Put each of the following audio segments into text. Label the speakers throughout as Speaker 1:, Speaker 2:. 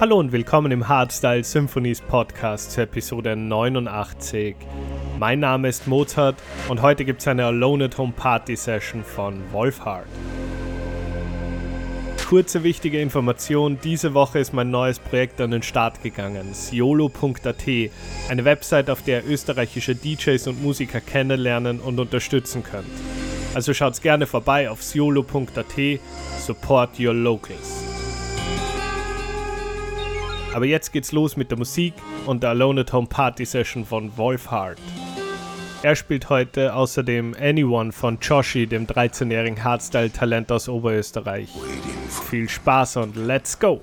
Speaker 1: Hallo und willkommen im Hardstyle Symphonies Podcast zur Episode 89. Mein Name ist Mozart und heute gibt es eine Alone at Home Party Session von Wolfhard. Kurze wichtige Information, diese Woche ist mein neues Projekt an den Start gegangen, siolo.at, eine Website, auf der österreichische DJs und Musiker kennenlernen und unterstützen könnt. Also schaut gerne vorbei auf siolo.at, support your locals. Aber jetzt geht's los mit der Musik und der Alone at Home Party Session von Wolf Hart. Er spielt heute außerdem Anyone von Joshi, dem 13-jährigen Hardstyle-Talent aus Oberösterreich. Viel Spaß und let's go!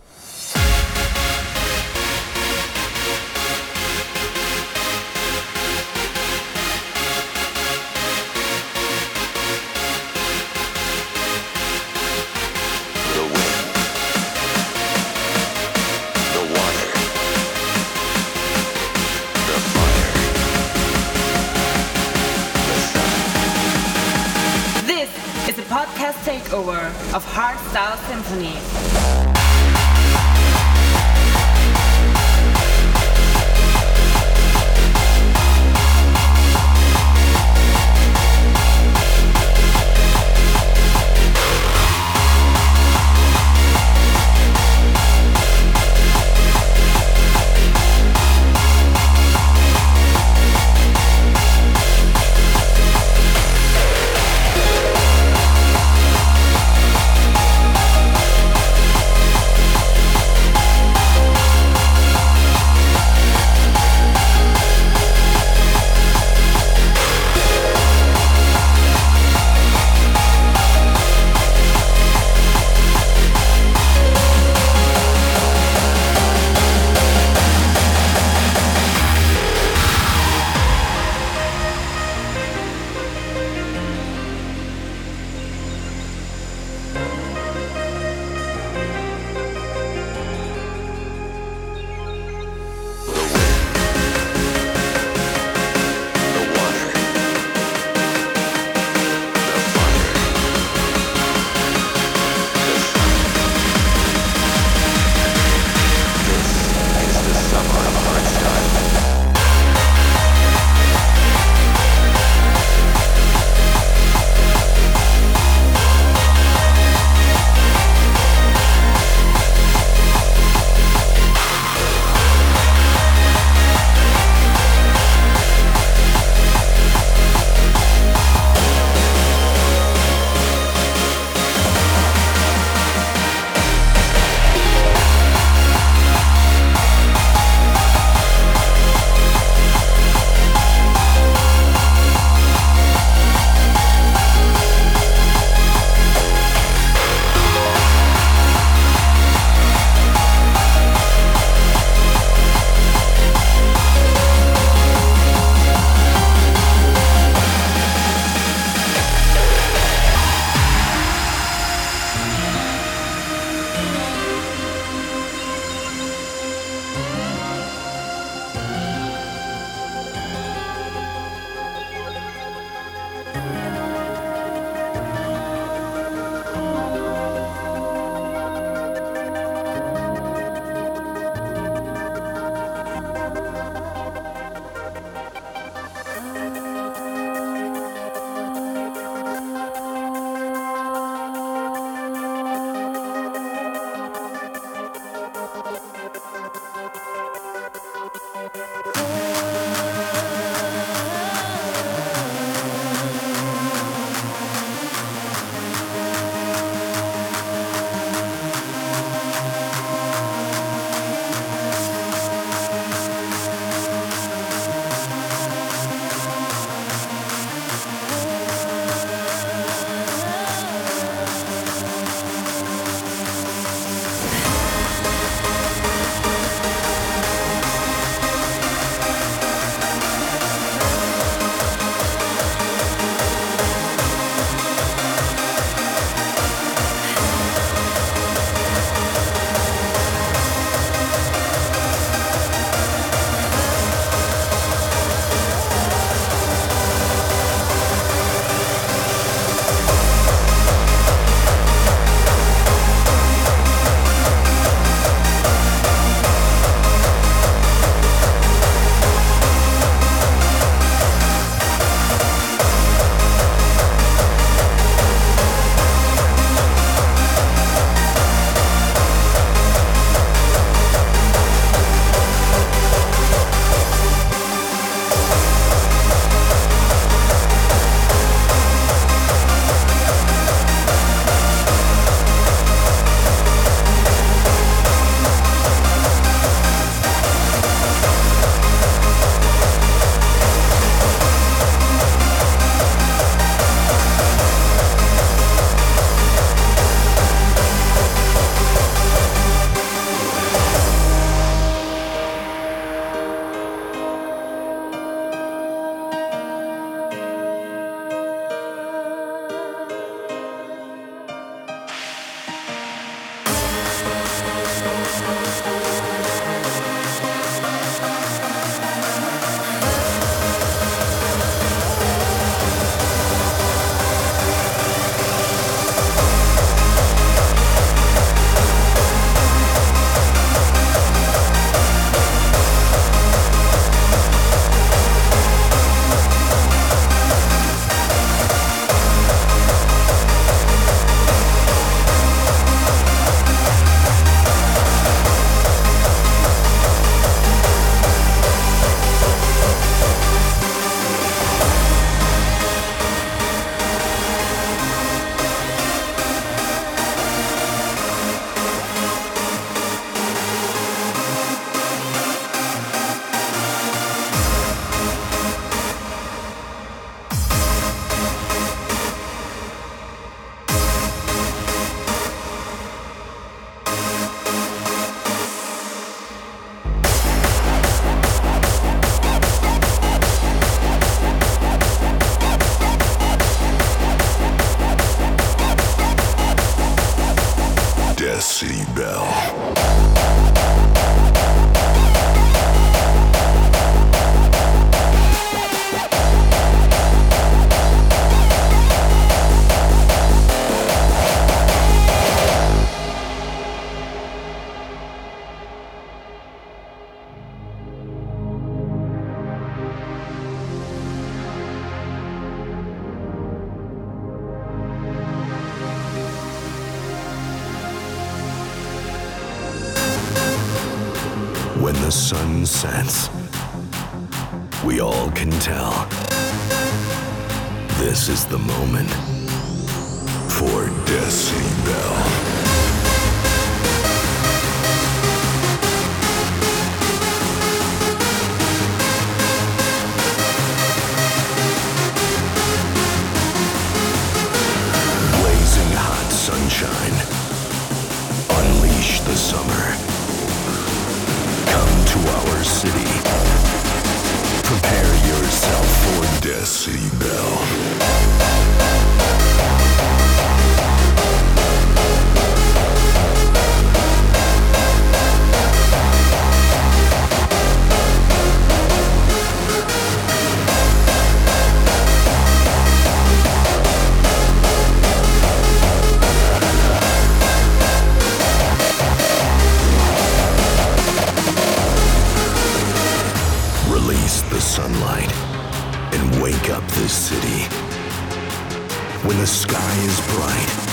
Speaker 2: Sky is bright,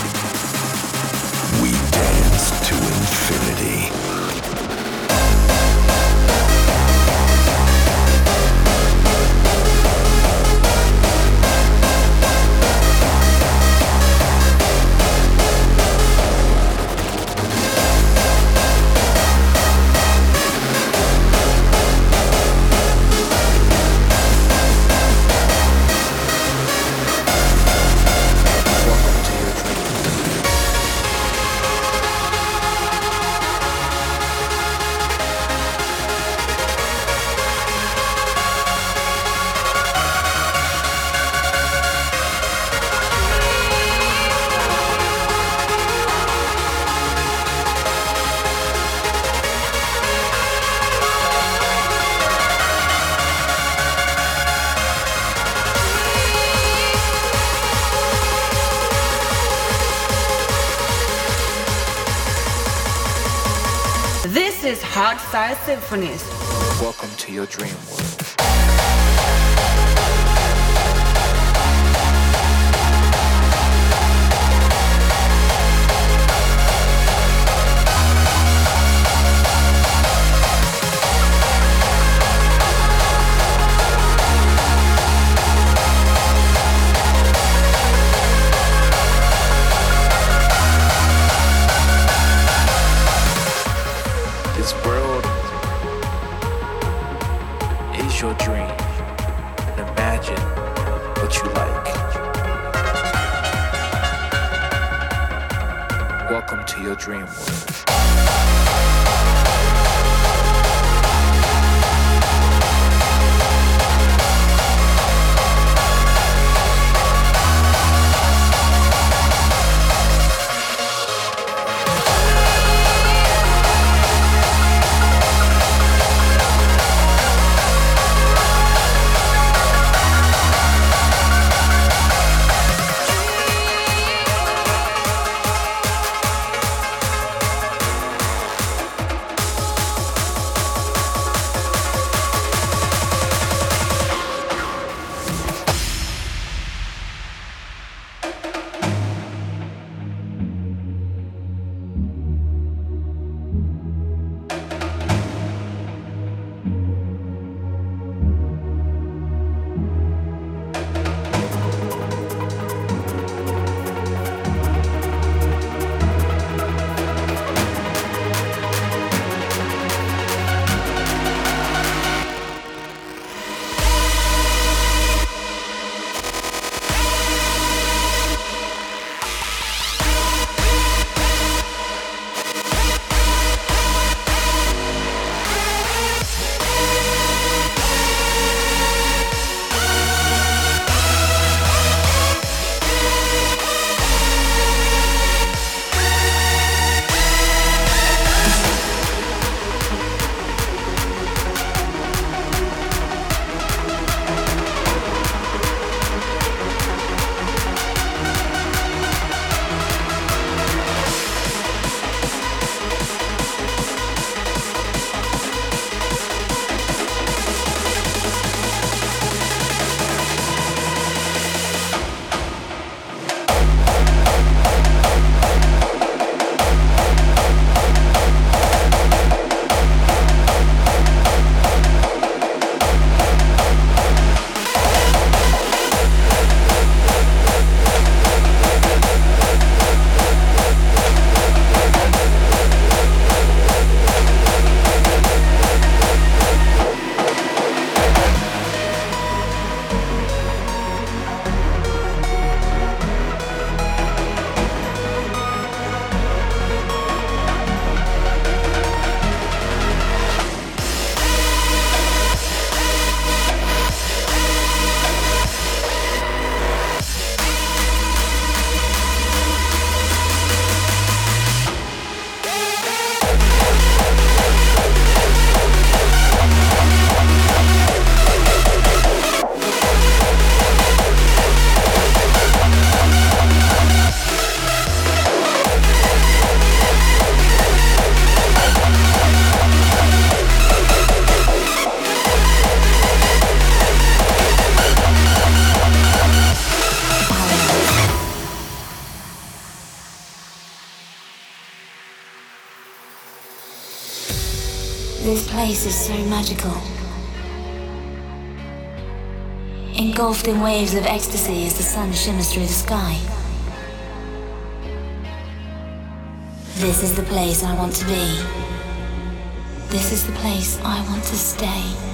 Speaker 3: Hardstyle Symphonies.
Speaker 4: Welcome to your dream
Speaker 5: place is so magical. Engulfed in waves of ecstasy as the sun shimmers through the sky. This is the place I want to be. This is the place I want to stay.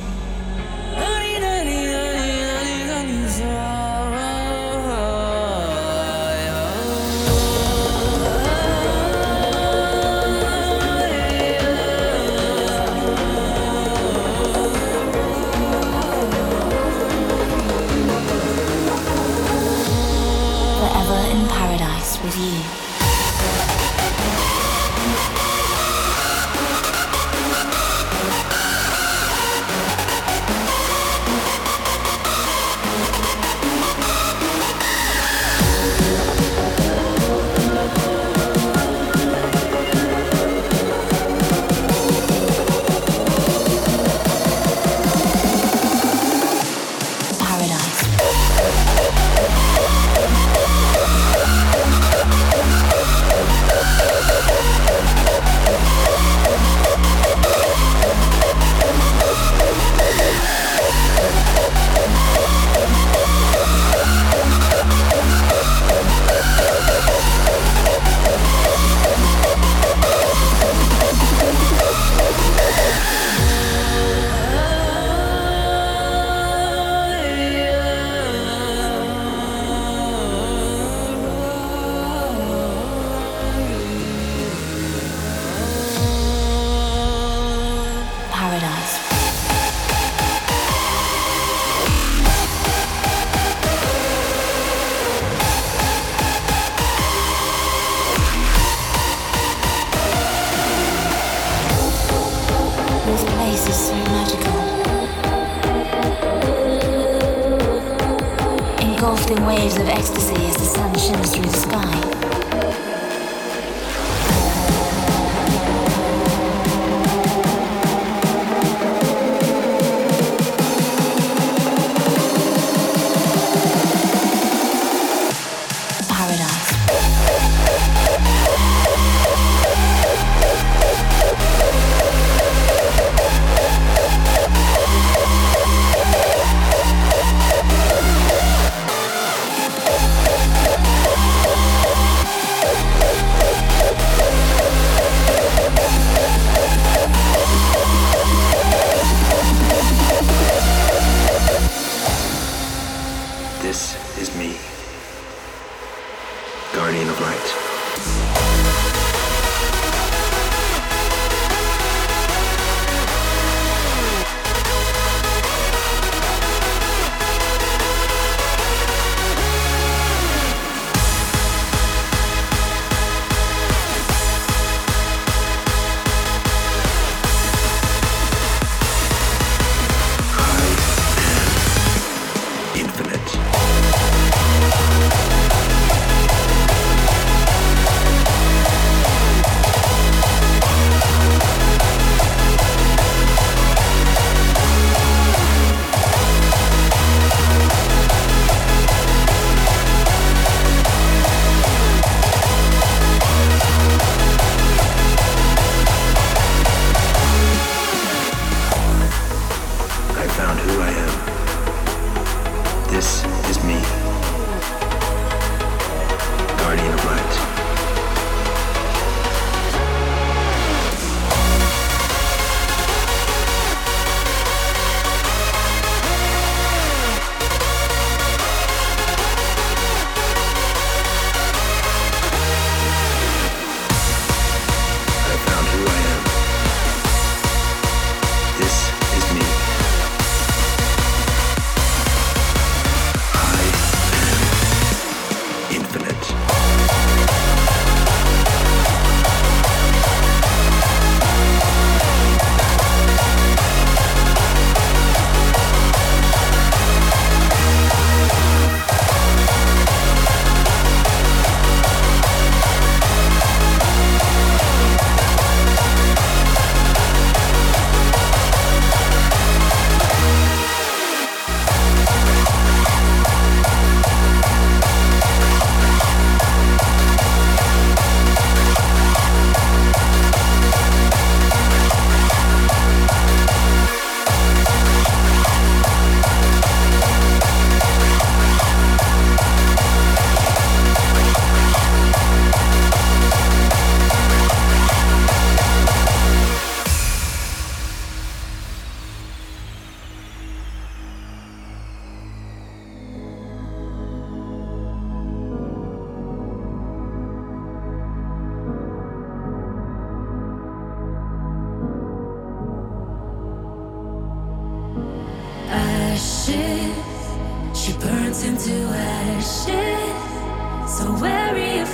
Speaker 6: a wary of.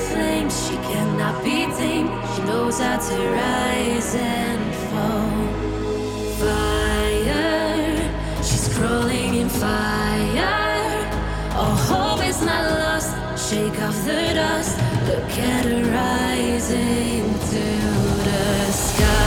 Speaker 6: She cannot be tamed. She knows how to rise and fall. Fire, she's crawling in fire. All hope is not lost. Shake off the dust. Look at her rising to the sky.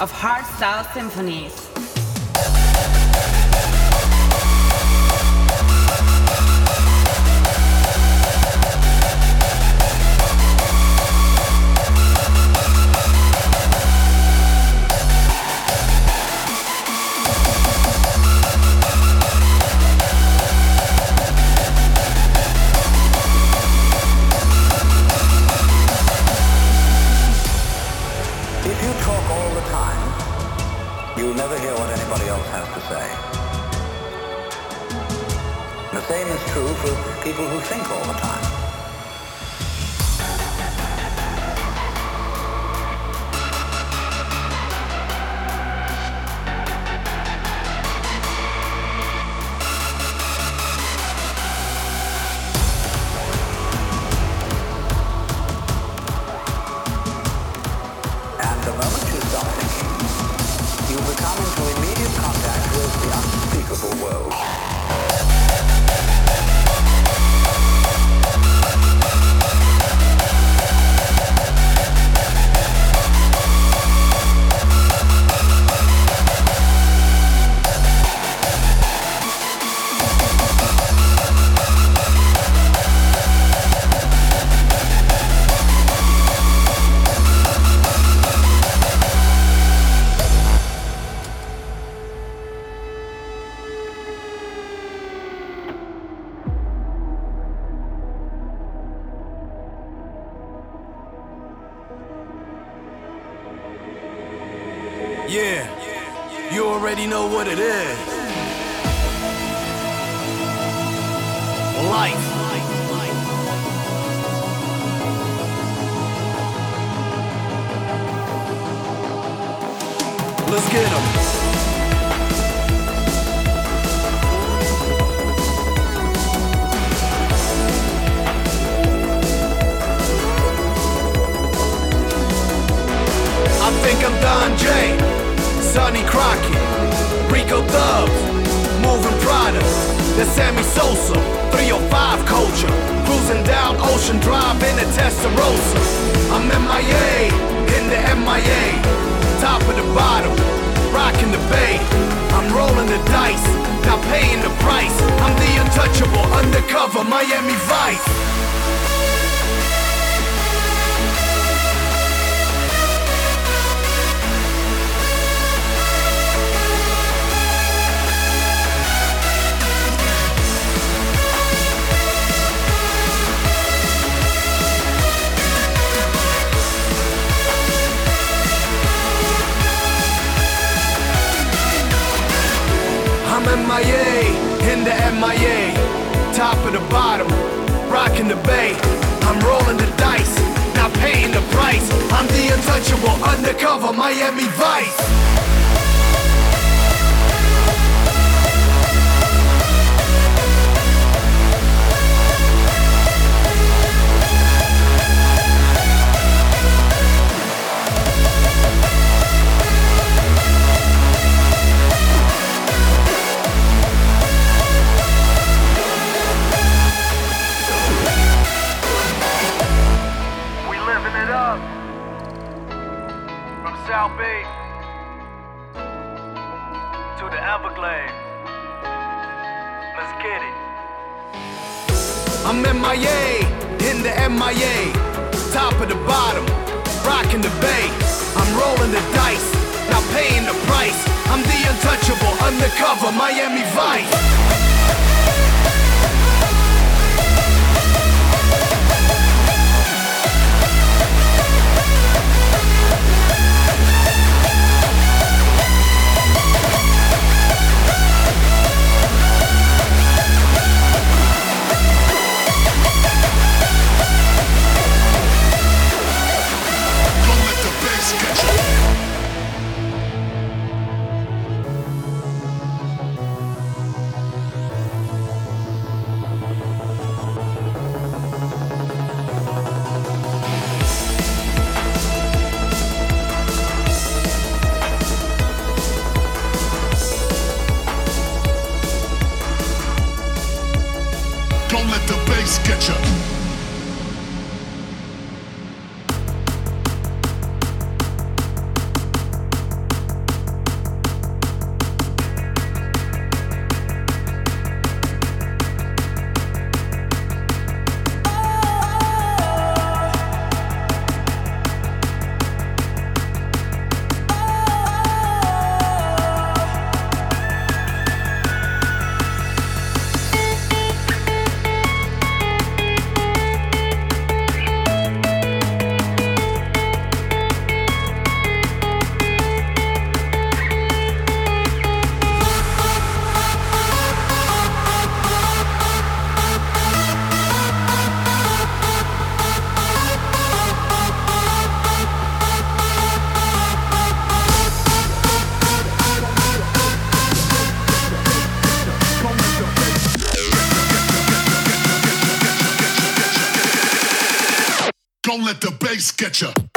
Speaker 6: Of Hardstyle Symphonies. Let the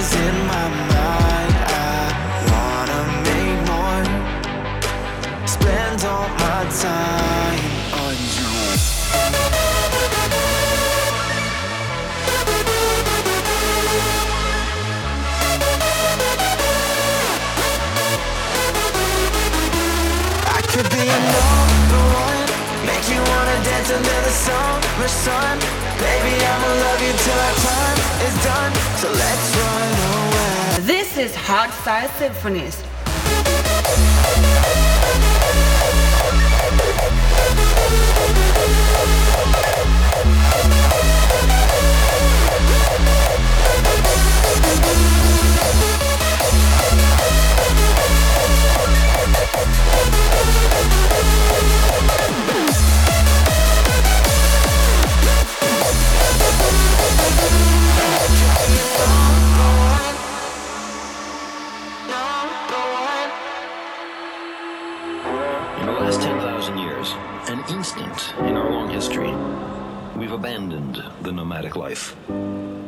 Speaker 7: always in my mind. I wanna make more, spend all my time on you. I could be another one, make you wanna dance under the summer sun. Baby, I'ma
Speaker 8: love you till our time is
Speaker 3: done. So let symphonies.
Speaker 8: The nomadic life.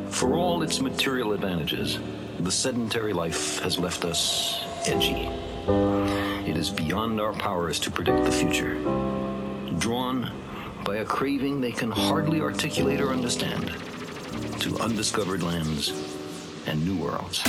Speaker 8: For all
Speaker 9: its material advantages, the
Speaker 10: sedentary life has left us edgy. It is beyond our powers to predict the future. Drawn by a craving they can hardly articulate or understand to undiscovered lands and new worlds.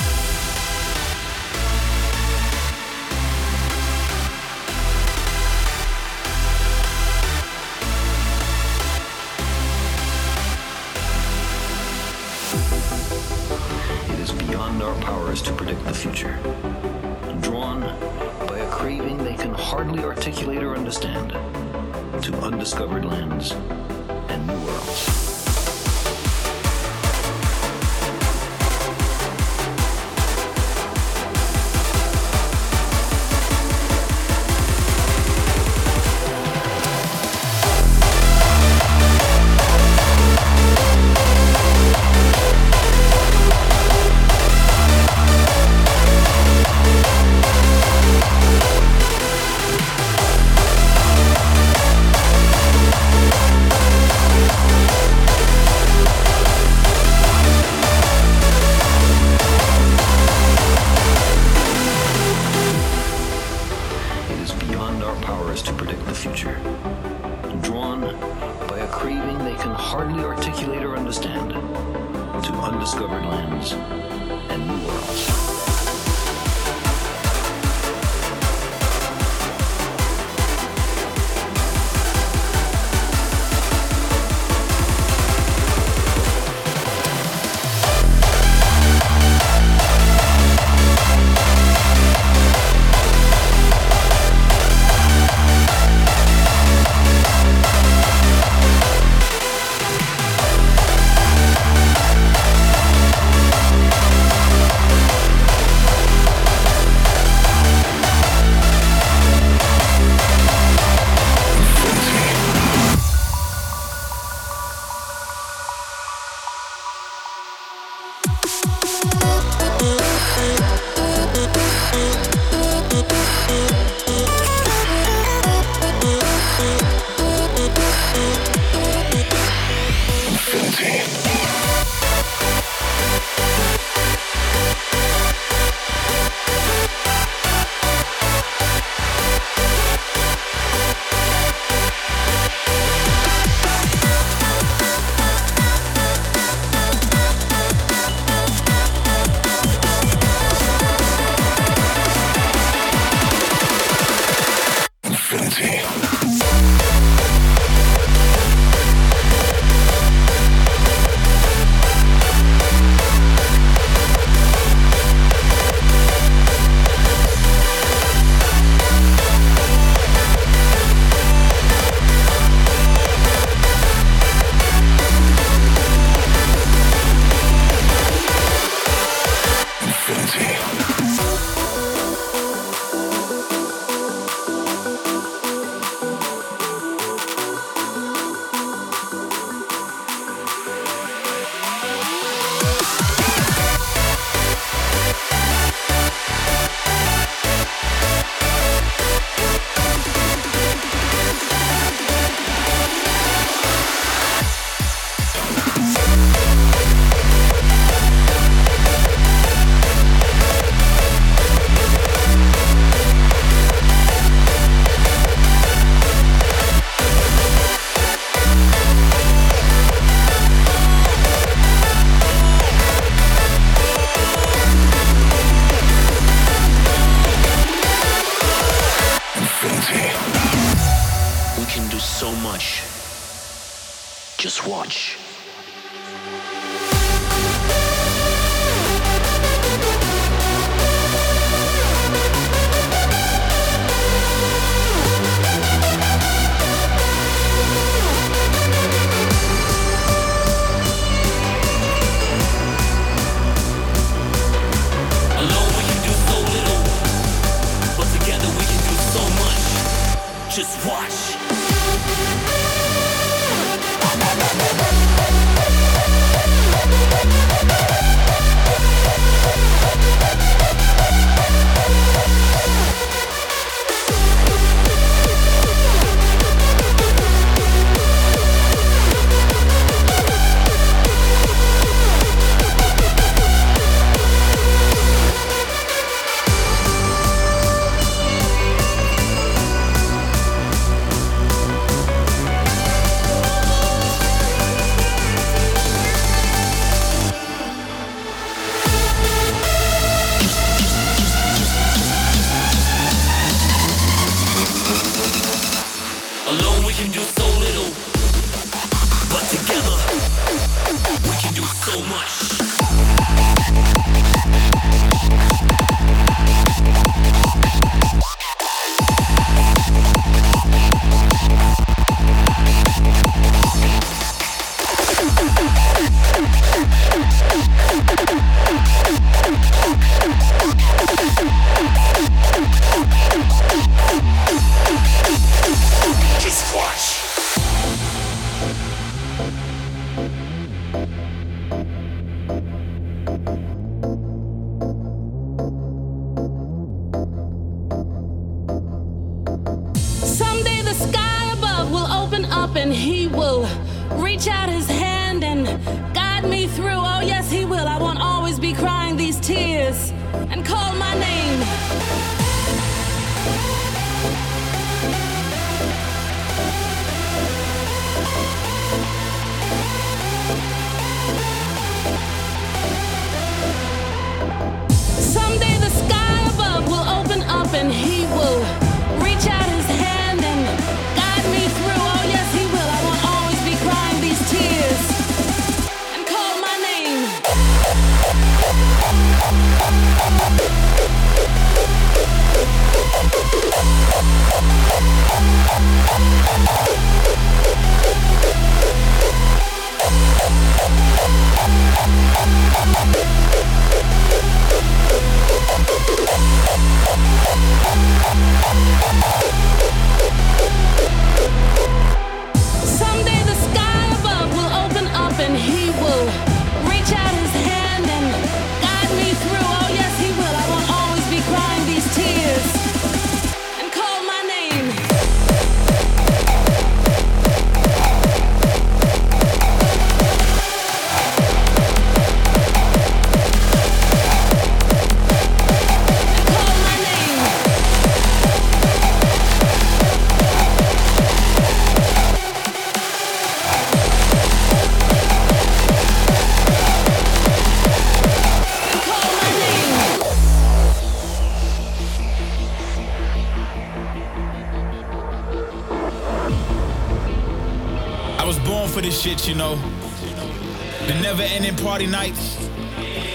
Speaker 11: Never ending party nights,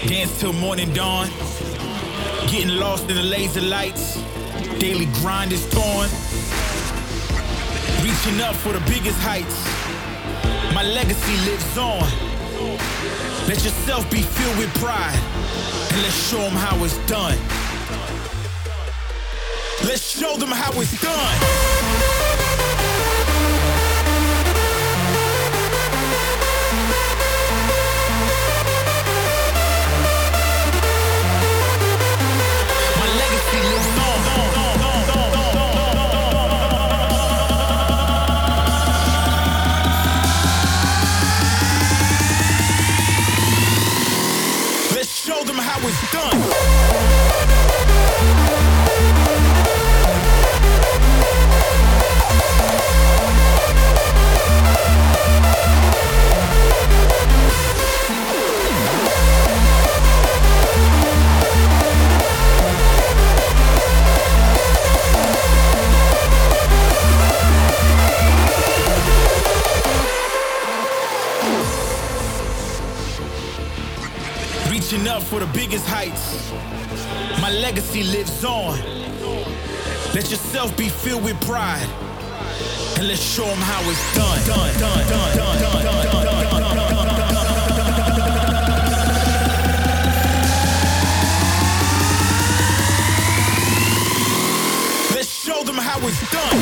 Speaker 11: dance till morning dawn, getting lost in the laser lights, daily grind is torn, reaching up for the biggest heights. My legacy lives on. Let yourself be filled with pride, and let's show them how it's done. Let's show them how it's done. Reaching up for the biggest heights. My legacy lives on. Let yourself be filled with pride. And let's show them how it's done. Done, done, done, done, done, done, done, done, done. Let's show them how it's done.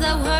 Speaker 6: the
Speaker 3: world.